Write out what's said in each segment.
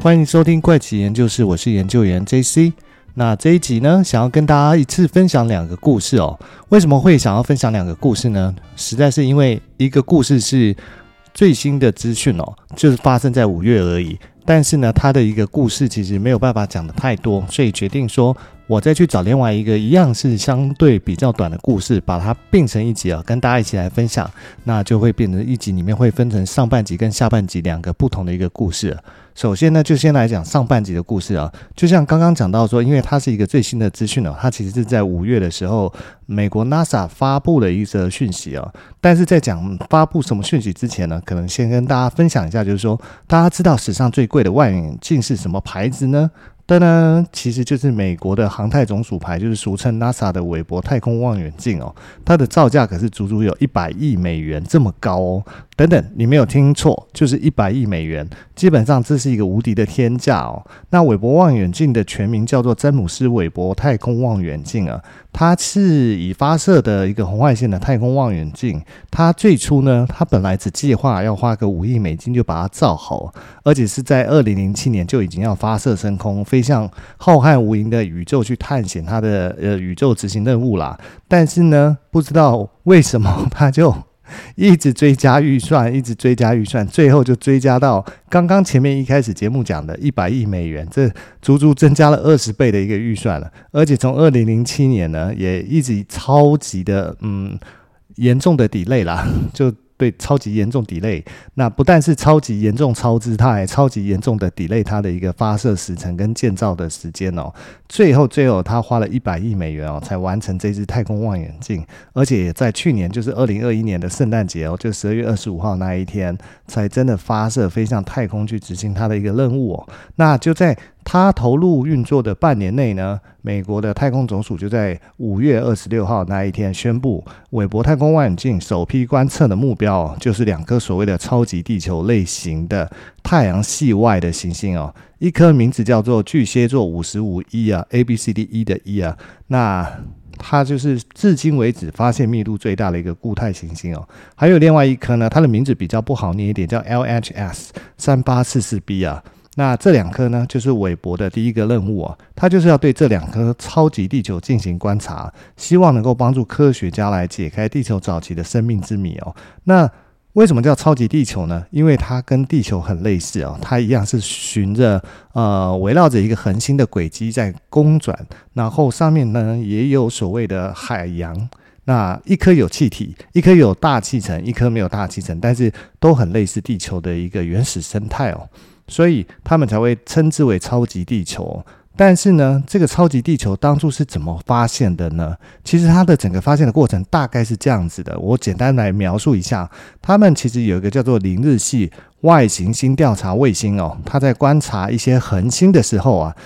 欢迎收听怪奇研究室，我是研究员 JC。那这一集呢，想要跟大家一次分享两个故事哦。为什么会想要分享两个故事呢？实在是因为一个故事是最新的资讯哦，就是发生在五月而已。但是呢，它的一个故事其实没有办法讲的太多，所以决定说。我再去找另外一个一样是相对比较短的故事，把它并成一集啊，跟大家一起来分享，那就会变成一集里面会分成上半集跟下半集两个不同的一个故事。首先呢，就先来讲上半集的故事啊，就像刚刚讲到说，因为它是一个最新的资讯哦，它其实是在五月的时候，美国 NASA 发布了一则讯息啊。但是在讲发布什么讯息之前呢，可能先跟大家分享一下，就是说大家知道史上最贵的望远镜是什么牌子呢？但呢，其实就是美国的航太总署牌，就是俗称 NASA 的韦伯太空望远镜哦。它的造价可是足足有一百亿美元这么高哦。等等，你没有听错，就是一百亿美元。基本上这是一个无敌的天价哦。那韦伯望远镜的全名叫做詹姆斯韦伯太空望远镜啊，它是已发射的一个红外线的太空望远镜。它最初呢，它本来只计划要花个五亿美金就把它造好，而且是在二零零七年就已经要发射升空，飞向浩瀚无垠的宇宙去探险它的呃宇宙执行任务啦。但是呢，不知道为什么 它就。一直追加预算，一直追加预算，最后就追加到刚刚前面一开始节目讲的一百亿美元，这足足增加了二十倍的一个预算了。而且从二零零七年呢，也一直超级的嗯严重的 delay 啦，就。对，超级严重 delay，那不但是超级严重超支，它还超级严重的 delay 它的一个发射时程跟建造的时间哦。最后，最后，他花了一百亿美元哦，才完成这支太空望远镜，而且也在去年，就是二零二一年的圣诞节哦，就十二月二十五号那一天，才真的发射飞向太空去执行它的一个任务哦。那就在。它投入运作的半年内呢，美国的太空总署就在五月二十六号那一天宣布，韦伯太空望远镜首批观测的目标就是两颗所谓的超级地球类型的太阳系外的行星哦，一颗名字叫做巨蟹座五十五 E 啊，A B C D E 的 E 啊，那它就是至今为止发现密度最大的一个固态行星哦，还有另外一颗呢，它的名字比较不好念一点，叫 L H S 三八四四 B 啊。那这两颗呢，就是韦伯的第一个任务啊，他就是要对这两颗超级地球进行观察，希望能够帮助科学家来解开地球早期的生命之谜哦。那为什么叫超级地球呢？因为它跟地球很类似哦，它一样是循着呃围绕着一个恒星的轨迹在公转，然后上面呢也有所谓的海洋。那一颗有气体，一颗有大气层，一颗没有大气层，但是都很类似地球的一个原始生态哦。所以他们才会称之为超级地球。但是呢，这个超级地球当初是怎么发现的呢？其实它的整个发现的过程大概是这样子的，我简单来描述一下。他们其实有一个叫做零日系外行星调查卫星哦，它在观察一些恒星的时候啊，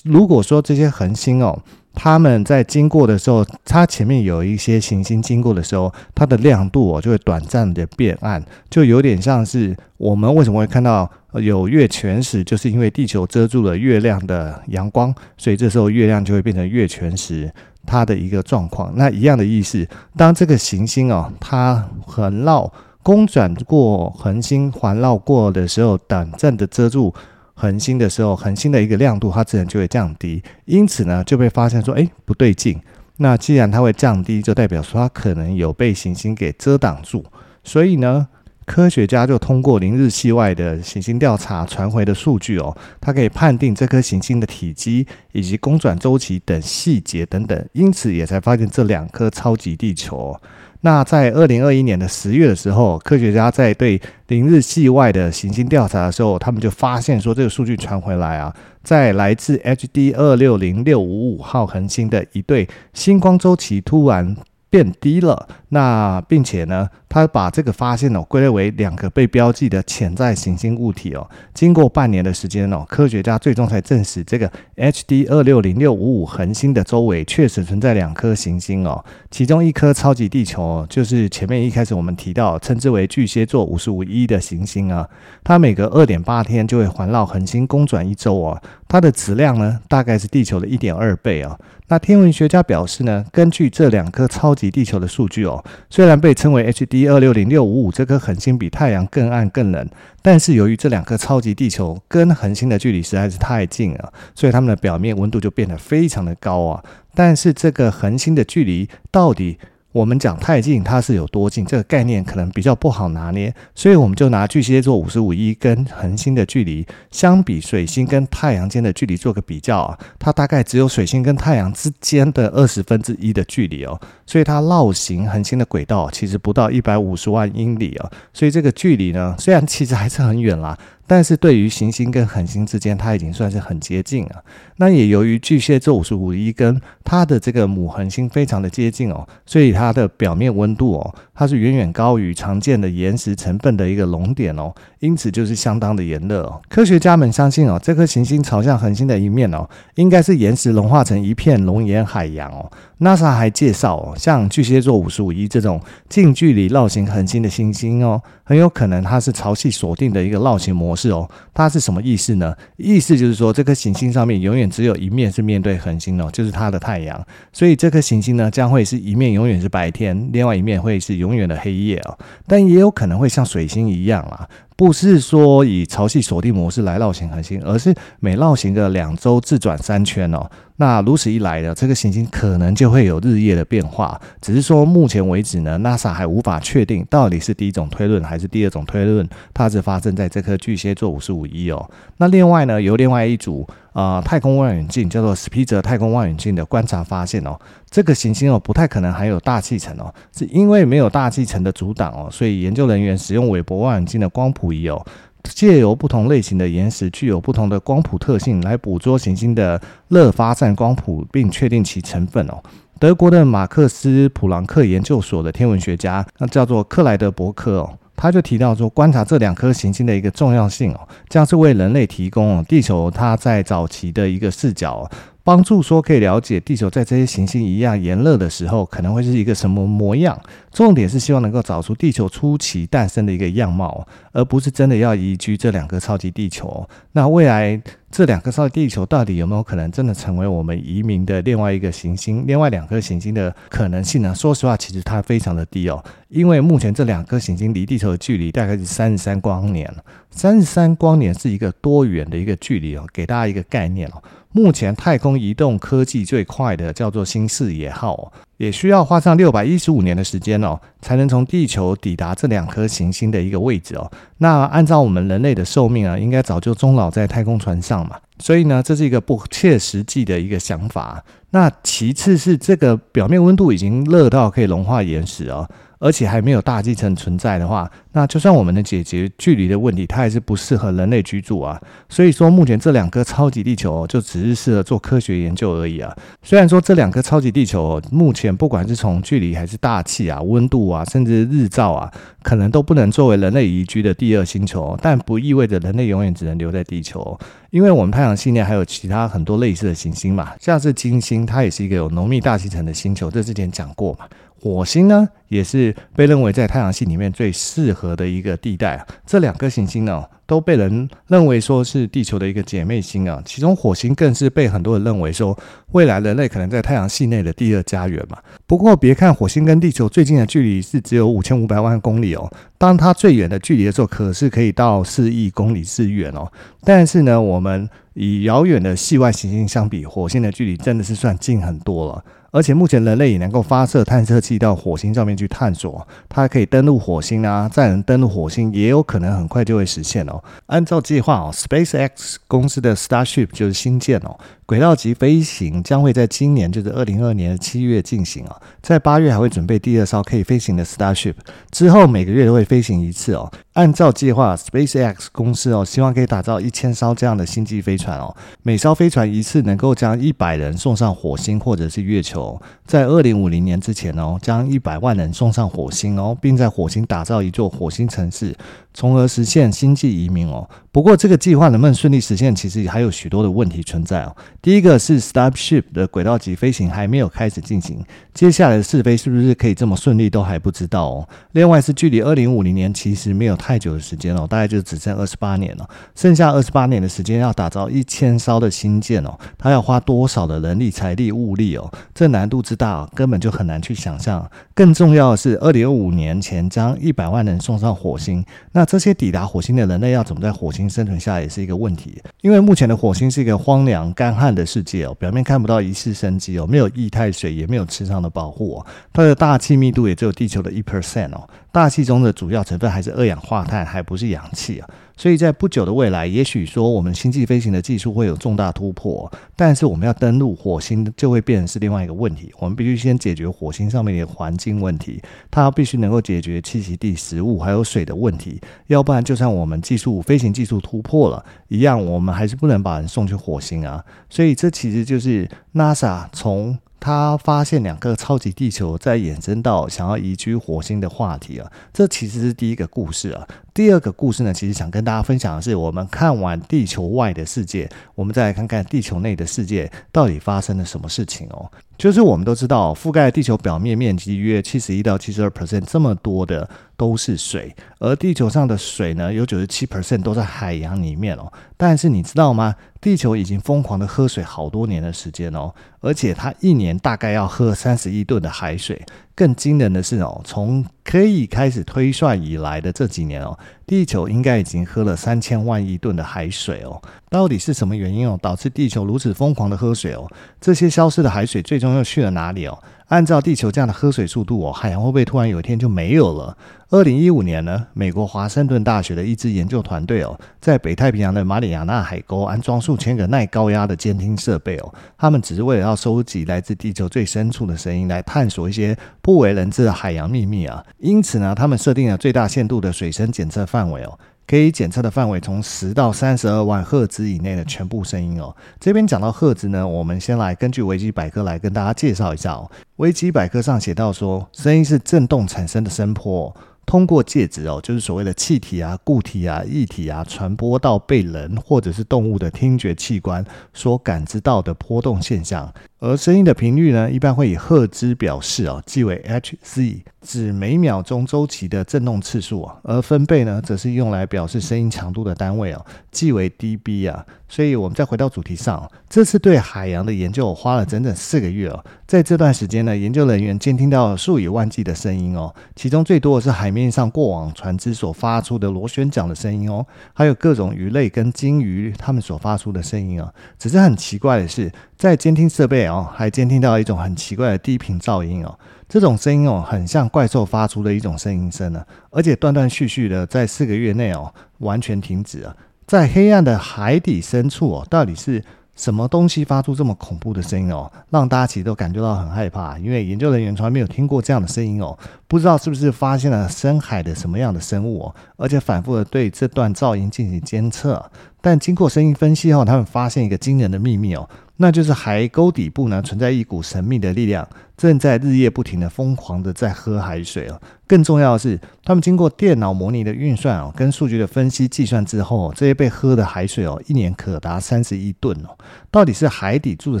如果说这些恒星哦。他们在经过的时候，它前面有一些行星经过的时候，它的亮度哦就会短暂的变暗，就有点像是我们为什么会看到有月全食，就是因为地球遮住了月亮的阳光，所以这时候月亮就会变成月全食，它的一个状况。那一样的意思，当这个行星哦，它环绕公转过恒星环绕过的时候，短暂的遮住。恒星的时候，恒星的一个亮度它自然就会降低，因此呢就被发现说，哎，不对劲。那既然它会降低，就代表说它可能有被行星给遮挡住。所以呢，科学家就通过邻日系外的行星调查传回的数据哦，它可以判定这颗行星的体积以及公转周期等细节等等，因此也才发现这两颗超级地球。那在二零二一年的十月的时候，科学家在对邻日系外的行星调查的时候，他们就发现说，这个数据传回来啊，在来自 HD 二六零六五五号恒星的一对星光周期突然变低了，那并且呢，他把这个发现哦归类为两个被标记的潜在行星物体哦。经过半年的时间哦，科学家最终才证实这个 HD 二六零六五五恒星的周围确实存在两颗行星哦。其中一颗超级地球就是前面一开始我们提到称之为巨蟹座五十五一的行星啊，它每隔二点八天就会环绕恒星公转一周哦。它的质量呢，大概是地球的一点二倍哦。那天文学家表示呢，根据这两颗超级地球的数据哦，虽然被称为 HD 二六零六五五这颗恒星比太阳更暗更冷，但是由于这两颗超级地球跟恒星的距离实在是太近了，所以它们的表面温度就变得非常的高啊。但是这个恒星的距离到底？我们讲太近，它是有多近？这个概念可能比较不好拿捏，所以我们就拿巨蟹座五十五一跟恒星的距离相比，水星跟太阳间的距离做个比较啊，它大概只有水星跟太阳之间的二十分之一的距离哦，所以它绕行恒星的轨道其实不到一百五十万英里啊，所以这个距离呢，虽然其实还是很远啦。但是对于行星跟恒星之间，它已经算是很接近了。那也由于巨蟹座五十五一跟它的这个母恒星非常的接近哦，所以它的表面温度哦，它是远远高于常见的岩石成分的一个熔点哦，因此就是相当的炎热哦。科学家们相信哦，这颗行星朝向恒星的一面哦，应该是岩石融化成一片熔岩海洋哦。NASA 还介绍哦，像巨蟹座五十五一这种近距离绕行恒星的行星哦，很有可能它是潮汐锁定的一个绕行模式哦。它是什么意思呢？意思就是说，这颗行星上面永远只有一面是面对恒星哦，就是它的太阳。所以这颗行星呢，将会是一面永远是白天，另外一面会是永远的黑夜哦。但也有可能会像水星一样啦。不是说以潮汐锁定模式来绕行恒星，而是每绕行个两周自转三圈哦。那如此一来呢，这个行星可能就会有日夜的变化。只是说目前为止呢，NASA 还无法确定到底是第一种推论还是第二种推论，它是发生在这颗巨蟹座五十五一哦。那另外呢，由另外一组。啊、太空望远镜叫做史匹泽太空望远镜的观察发现哦，这个行星哦不太可能含有大气层哦，是因为没有大气层的阻挡哦，所以研究人员使用韦伯望远镜的光谱仪哦，借由不同类型的岩石具有不同的光谱特性来捕捉行星的热发散光谱，并确定其成分哦。德国的马克思普朗克研究所的天文学家，那叫做克莱德伯克哦。他就提到说，观察这两颗行星的一个重要性哦，将是为人类提供地球它在早期的一个视角。帮助说可以了解地球在这些行星一样炎热的时候，可能会是一个什么模样。重点是希望能够找出地球初期诞生的一个样貌，而不是真的要移居这两个超级地球。那未来这两个超级地球到底有没有可能真的成为我们移民的另外一个行星？另外两颗行星的可能性呢？说实话，其实它非常的低哦，因为目前这两颗行星离地球的距离大概是三十三光年。三十三光年是一个多远的一个距离哦？给大家一个概念哦。目前太空移动科技最快的叫做新视野号，也需要花上六百一十五年的时间哦，才能从地球抵达这两颗行星的一个位置哦。那按照我们人类的寿命啊，应该早就终老在太空船上嘛。所以呢，这是一个不切实际的一个想法。那其次是这个表面温度已经热到可以融化岩石哦。而且还没有大气层存在的话，那就算我们能解决距离的问题，它还是不适合人类居住啊。所以说，目前这两颗超级地球哦就只是适合做科学研究而已啊。虽然说这两颗超级地球哦目前不管是从距离还是大气啊、温度啊，甚至日照啊，可能都不能作为人类宜居的第二星球，但不意味着人类永远只能留在地球，因为我们太阳系内还有其他很多类似的行星嘛，像是金星，它也是一个有浓密大气层的星球，这之前讲过嘛。火星呢，也是被认为在太阳系里面最适合的一个地带。这两颗行星呢，都被人认为说是地球的一个姐妹星啊。其中火星更是被很多人认为说，未来人类可能在太阳系内的第二家园嘛。不过别看火星跟地球最近的距离是只有五千五百万公里哦，当它最远的距离的时候，可是可以到四亿公里之远哦。但是呢，我们以遥远的系外行星相比，火星的距离真的是算近很多了。而且目前人类也能够发射探测器到火星上面去探索，它可以登陆火星啊，载人登陆火星也有可能很快就会实现哦。按照计划哦，SpaceX 公司的 Starship 就是星舰哦。轨道级飞行将会在今年，就是二零二二年的七月进行哦，在八月还会准备第二艘可以飞行的 Starship，之后每个月都会飞行一次哦。按照计划，SpaceX 公司哦，希望可以打造一千艘这样的星际飞船哦，每艘飞船一次能够将一百人送上火星或者是月球，在二零五零年之前哦，将一百万人送上火星哦，并在火星打造一座火星城市，从而实现星际移民哦。不过，这个计划能不能顺利实现，其实还有许多的问题存在哦。第一个是 Starship 的轨道级飞行还没有开始进行，接下来的试飞是不是可以这么顺利，都还不知道哦。另外是距离二零五零年其实没有太久的时间哦，大概就只剩二十八年了，剩下二十八年的时间要打造一千艘的新舰哦，它要花多少的人力、财力、物力哦？这难度之大，根本就很难去想象。更重要的是，二零二五年前将一百万人送上火星，那这些抵达火星的人类要怎么在火星生存下来也是一个问题，因为目前的火星是一个荒凉干旱的世界哦，表面看不到一次生机哦，没有液态水，也没有磁场的保护哦，它的大气密度也只有地球的一 percent 哦，大气中的主要成分还是二氧化碳，还不是氧气啊。所以在不久的未来，也许说我们星际飞行的技术会有重大突破，但是我们要登陆火星就会变成是另外一个问题。我们必须先解决火星上面的环境问题，它必须能够解决栖息地、食物还有水的问题，要不然就算我们技术飞行技术突破了一样，我们还是不能把人送去火星啊。所以这其实就是 NASA 从。他发现两个超级地球，再衍生到想要移居火星的话题啊，这其实是第一个故事啊。第二个故事呢，其实想跟大家分享的是，我们看完地球外的世界，我们再来看看地球内的世界到底发生了什么事情哦。就是我们都知道，覆盖地球表面面积约七十一到七十二 percent，这么多的都是水，而地球上的水呢，有九十七 percent 都在海洋里面哦。但是你知道吗？地球已经疯狂的喝水好多年的时间哦，而且它一年大概要喝三十亿吨的海水。更惊人的是哦，从可以开始推算以来的这几年哦，地球应该已经喝了三千万亿吨的海水哦。到底是什么原因哦，导致地球如此疯狂的喝水哦？这些消失的海水最终又去了哪里哦？按照地球这样的喝水速度哦，海洋会不会突然有一天就没有了？二零一五年呢，美国华盛顿大学的一支研究团队哦，在北太平洋的马里亚纳海沟安装数千个耐高压的监听设备哦，他们只是为了要收集来自地球最深处的声音，来探索一些不为人知的海洋秘密啊。因此呢，他们设定了最大限度的水深检测范围哦。可以检测的范围从十到三十二万赫兹以内的全部声音哦。这边讲到赫兹呢，我们先来根据维基百科来跟大家介绍一下哦。维基百科上写到说，声音是震动产生的声波。通过介质哦，就是所谓的气体啊、固体啊、液体啊，传播到被人或者是动物的听觉器官所感知到的波动现象。而声音的频率呢，一般会以赫兹表示哦，即为 Hz，指每秒钟周期的振动次数啊。而分贝呢，则是用来表示声音强度的单位哦，即为 dB 啊。所以，我们再回到主题上，这次对海洋的研究我花了整整四个月哦。在这段时间呢，研究人员监听到数以万计的声音哦，其中最多的是海面上过往船只所发出的螺旋桨的声音哦，还有各种鱼类跟鲸鱼它们所发出的声音哦。只是很奇怪的是，在监听设备哦，哦还监听到一种很奇怪的低频噪音哦。这种声音哦，很像怪兽发出的一种声音声呢，而且断断续续的，在四个月内哦，完全停止了。在黑暗的海底深处哦，到底是？什么东西发出这么恐怖的声音哦，让大家其实都感觉到很害怕，因为研究人员从来没有听过这样的声音哦，不知道是不是发现了深海的什么样的生物哦，而且反复的对这段噪音进行监测，但经过声音分析后，他们发现一个惊人的秘密哦。那就是海沟底部呢，存在一股神秘的力量，正在日夜不停的疯狂的在喝海水哦。更重要的是，他们经过电脑模拟的运算哦，跟数据的分析计算之后，这些被喝的海水哦，一年可达三十亿吨哦。到底是海底住着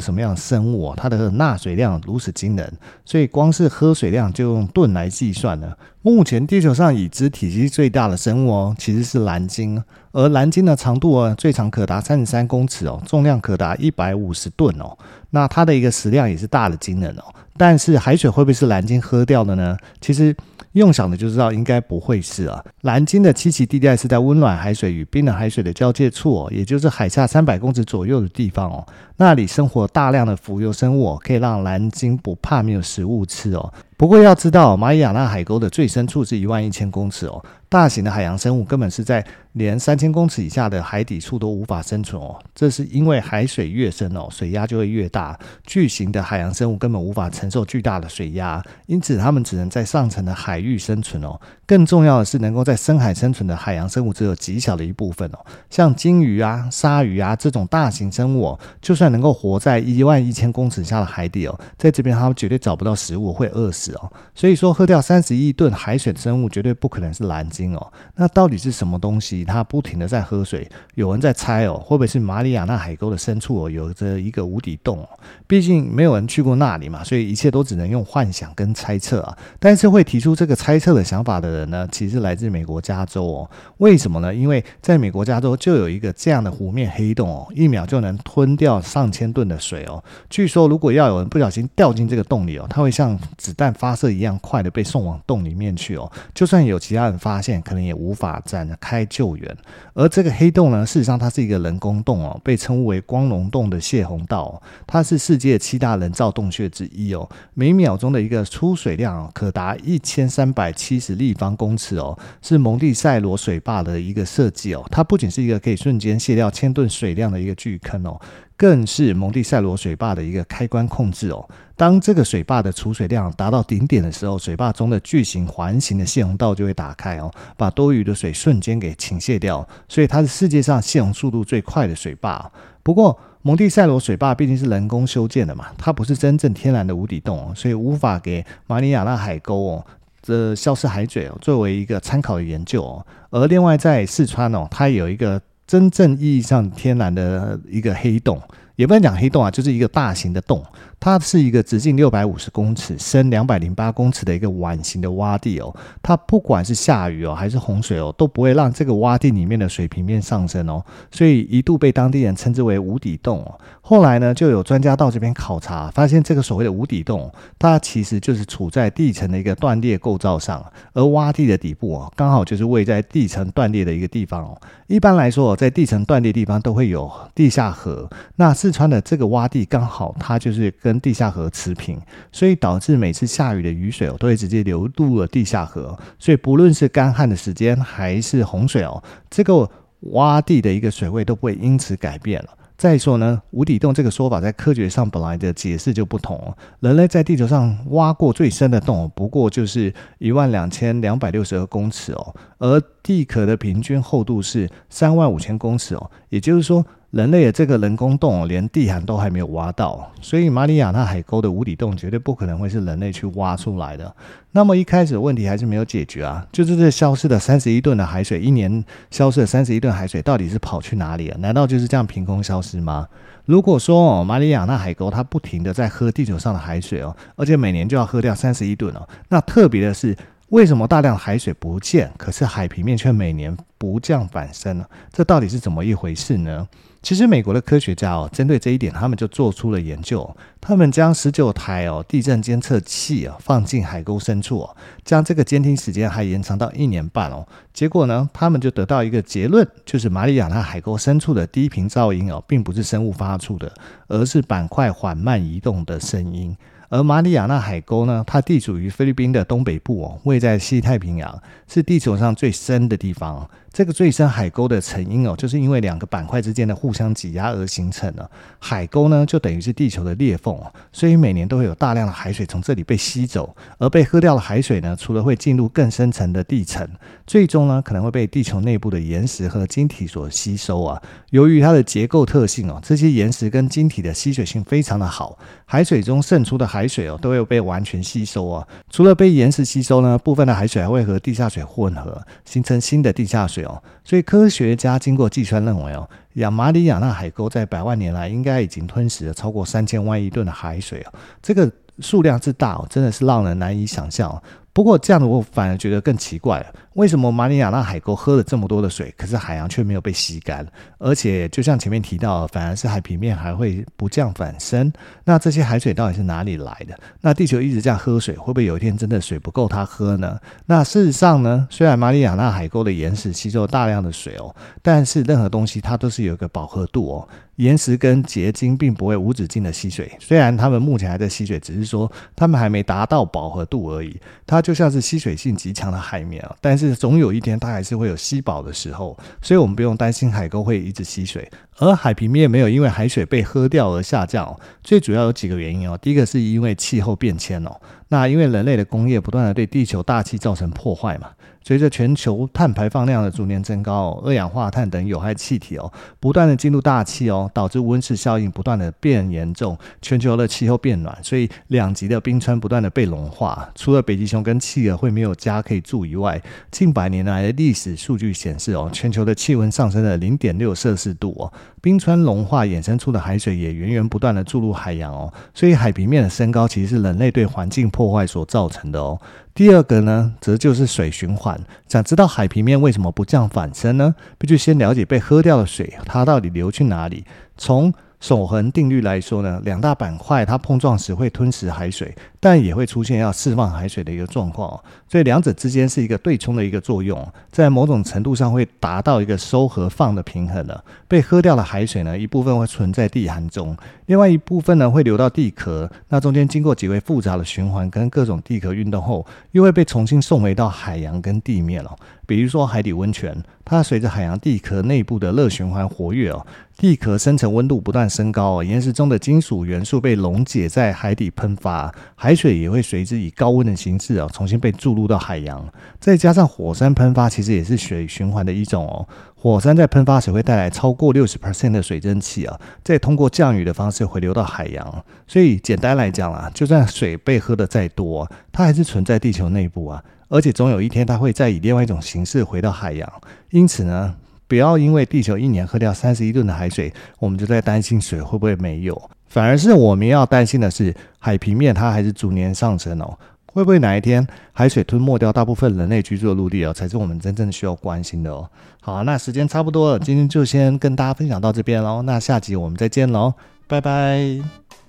什么样的生物哦？它的纳水量如此惊人，所以光是喝水量就用吨来计算了。目前地球上已知体积最大的生物哦，其实是蓝鲸，而蓝鲸的长度哦，最长可达三十三公尺哦，重量可达一百五十吨哦。那它的一个食量也是大的惊人哦。但是海水会不会是蓝鲸喝掉的呢？其实。用想的就知道，应该不会是啊。蓝鲸的栖息地带是在温暖海水与冰冷海水的交界处哦，也就是海下三百公尺左右的地方哦。那里生活大量的浮游生物哦，可以让蓝鲸不怕没有食物吃哦。不过要知道，马里亚纳海沟的最深处是一万一千公尺哦。大型的海洋生物根本是在连三千公尺以下的海底处都无法生存哦。这是因为海水越深哦，水压就会越大。巨型的海洋生物根本无法承受巨大的水压，因此它们只能在上层的海域。生存哦。更重要的是，能够在深海生存的海洋生物只有极小的一部分哦。像鲸鱼啊、鲨鱼啊这种大型生物哦，就算能够活在一万一千公尺下的海底哦，在这边它们绝对找不到食物，会饿死哦。所以说，喝掉三十亿吨海水的生物绝对不可能是蓝鲸哦。那到底是什么东西？它不停的在喝水？有人在猜哦，会不会是马里亚纳海沟的深处哦，有着一个无底洞？毕竟没有人去过那里嘛，所以一切都只能用幻想跟猜测啊。但是会提出这个猜测的想法的人呢，其实来自美国加州哦。为什么呢？因为在美国加州就有一个这样的湖面黑洞哦，一秒就能吞掉上千吨的水哦。据说如果要有人不小心掉进这个洞里哦，它会像子弹发射一样快的被送往洞里面去哦。就算有其他人发现，可能也无法展开救援。而这个黑洞呢，事实上它是一个人工洞哦，被称为光龙洞的泄洪道哦，它是世界七大人造洞穴之一哦。每秒钟的一个出水量哦可达一千三百七十立方方公尺哦，是蒙蒂赛罗水坝的一个设计哦。它不仅是一个可以瞬间泄掉千吨水量的一个巨坑哦。更是蒙蒂赛罗水坝的一个开关控制哦。当这个水坝的储水量达到顶点的时候，水坝中的巨型环形的泄洪道就会打开哦，把多余的水瞬间给倾泻掉。所以它是世界上泄洪速度最快的水坝。不过，蒙蒂赛罗水坝毕竟是人工修建的嘛，它不是真正天然的无底洞，所以无法给马里亚纳海沟哦这消失海嘴哦作为一个参考的研究哦。而另外在四川哦，它有一个。真正意义上天然的一个黑洞，也不能讲黑洞啊，就是一个大型的洞。它是一个直径六百五十公尺、深两百零八公尺的一个碗形的洼地哦。它不管是下雨哦，还是洪水哦，都不会让这个洼地里面的水平面上升哦。所以一度被当地人称之为无底洞哦。后来呢，就有专家到这边考察，发现这个所谓的无底洞，它其实就是处在地层的一个断裂构造上，而洼地的底部哦，刚好就是位在地层断裂的一个地方哦。一般来说，在地层断裂地方都会有地下河，那是四川的这个洼地刚好它就是。跟地下河持平，所以导致每次下雨的雨水哦，都会直接流入了地下河。所以不论是干旱的时间还是洪水哦，这个洼地的一个水位都不会因此改变了。再说呢，无底洞这个说法在科学上本来的解释就不同。人类在地球上挖过最深的洞，不过就是一万两千两百六十二公尺哦，而地壳的平均厚度是三万五千公尺哦，也就是说。人类的这个人工洞连地涵都还没有挖到，所以马里亚纳海沟的无底洞绝对不可能会是人类去挖出来的。那么一开始问题还是没有解决啊，就是这消失的三十一吨的海水，一年消失的三十一吨海水到底是跑去哪里了？难道就是这样凭空消失吗？如果说哦，马里亚纳海沟它不停的在喝地球上的海水哦，而且每年就要喝掉三十一吨哦，那特别的是。为什么大量海水不见，可是海平面却每年不降反升呢？这到底是怎么一回事呢？其实美国的科学家哦，针对这一点，他们就做出了研究。他们将十九台哦地震监测器啊放进海沟深处哦，将这个监听时间还延长到一年半哦。结果呢，他们就得到一个结论，就是马里亚纳海沟深处的低频噪音哦，并不是生物发出的，而是板块缓慢移动的声音。而马里亚纳海沟呢，它地处于菲律宾的东北部哦，位在西太平洋，是地球上最深的地方。这个最深海沟的成因哦，就是因为两个板块之间的互相挤压而形成的。海沟呢，就等于是地球的裂缝，所以每年都会有大量的海水从这里被吸走，而被喝掉的海水呢，除了会进入更深层的地层，最终呢，可能会被地球内部的岩石和晶体所吸收啊。由于它的结构特性哦，这些岩石跟晶体的吸水性非常的好，海水中渗出的海水哦，都会被完全吸收啊。除了被岩石吸收呢，部分的海水还会和地下水混合，形成新的地下水。所以科学家经过计算认为哦，亚马里亚纳海沟在百万年来应该已经吞噬了超过三千万亿吨的海水哦，这个数量之大哦，真的是让人难以想象。不过这样的我反而觉得更奇怪了，为什么马里亚纳海沟喝了这么多的水，可是海洋却没有被吸干？而且就像前面提到，反而是海平面还会不降反升。那这些海水到底是哪里来的？那地球一直这样喝水，会不会有一天真的水不够它喝呢？那事实上呢，虽然马里亚纳海沟的岩石吸收了大量的水哦，但是任何东西它都是有一个饱和度哦。岩石跟结晶并不会无止境的吸水，虽然它们目前还在吸水，只是说它们还没达到饱和度而已。它就像是吸水性极强的海绵啊，但是总有一天它还是会有吸饱的时候，所以我们不用担心海沟会一直吸水。而海平面没有因为海水被喝掉而下降，最主要有几个原因哦。第一个是因为气候变迁哦，那因为人类的工业不断的对地球大气造成破坏嘛。随着全球碳排放量的逐年增高，二氧化碳等有害气体哦，不断的进入大气哦，导致温室效应不断的变严重，全球的气候变暖，所以两极的冰川不断的被融化。除了北极熊跟企鹅会没有家可以住以外，近百年来的历史数据显示哦，全球的气温上升了零点六摄氏度哦，冰川融化衍生出的海水也源源不断的注入海洋哦，所以海平面的升高其实是人类对环境破坏所造成的哦。第二个呢，则就是水循环。想知道海平面为什么不降反升呢？必须先了解被喝掉的水，它到底流去哪里。从守恒定律来说呢，两大板块它碰撞时会吞噬海水，但也会出现要释放海水的一个状况，所以两者之间是一个对冲的一个作用，在某种程度上会达到一个收和放的平衡的。被喝掉的海水呢，一部分会存在地涵中，另外一部分呢会流到地壳，那中间经过极为复杂的循环跟各种地壳运动后，又会被重新送回到海洋跟地面了。比如说海底温泉，它随着海洋地壳内部的热循环活跃哦，地壳深层温度不断升高哦，岩石中的金属元素被溶解在海底喷发，海水也会随之以高温的形式哦，重新被注入到海洋。再加上火山喷发，其实也是水循环的一种哦。火山在喷发时会带来超过六十 percent 的水蒸气啊，再通过降雨的方式回流到海洋。所以简单来讲啊，就算水被喝得再多，它还是存在地球内部啊。而且总有一天，它会再以另外一种形式回到海洋。因此呢，不要因为地球一年喝掉三十一吨的海水，我们就在担心水会不会没有。反而是我们要担心的是，海平面它还是逐年上升哦。会不会哪一天海水吞没掉大部分人类居住的陆地哦，才是我们真正需要关心的哦。好，那时间差不多了，今天就先跟大家分享到这边喽。那下集我们再见喽，拜拜。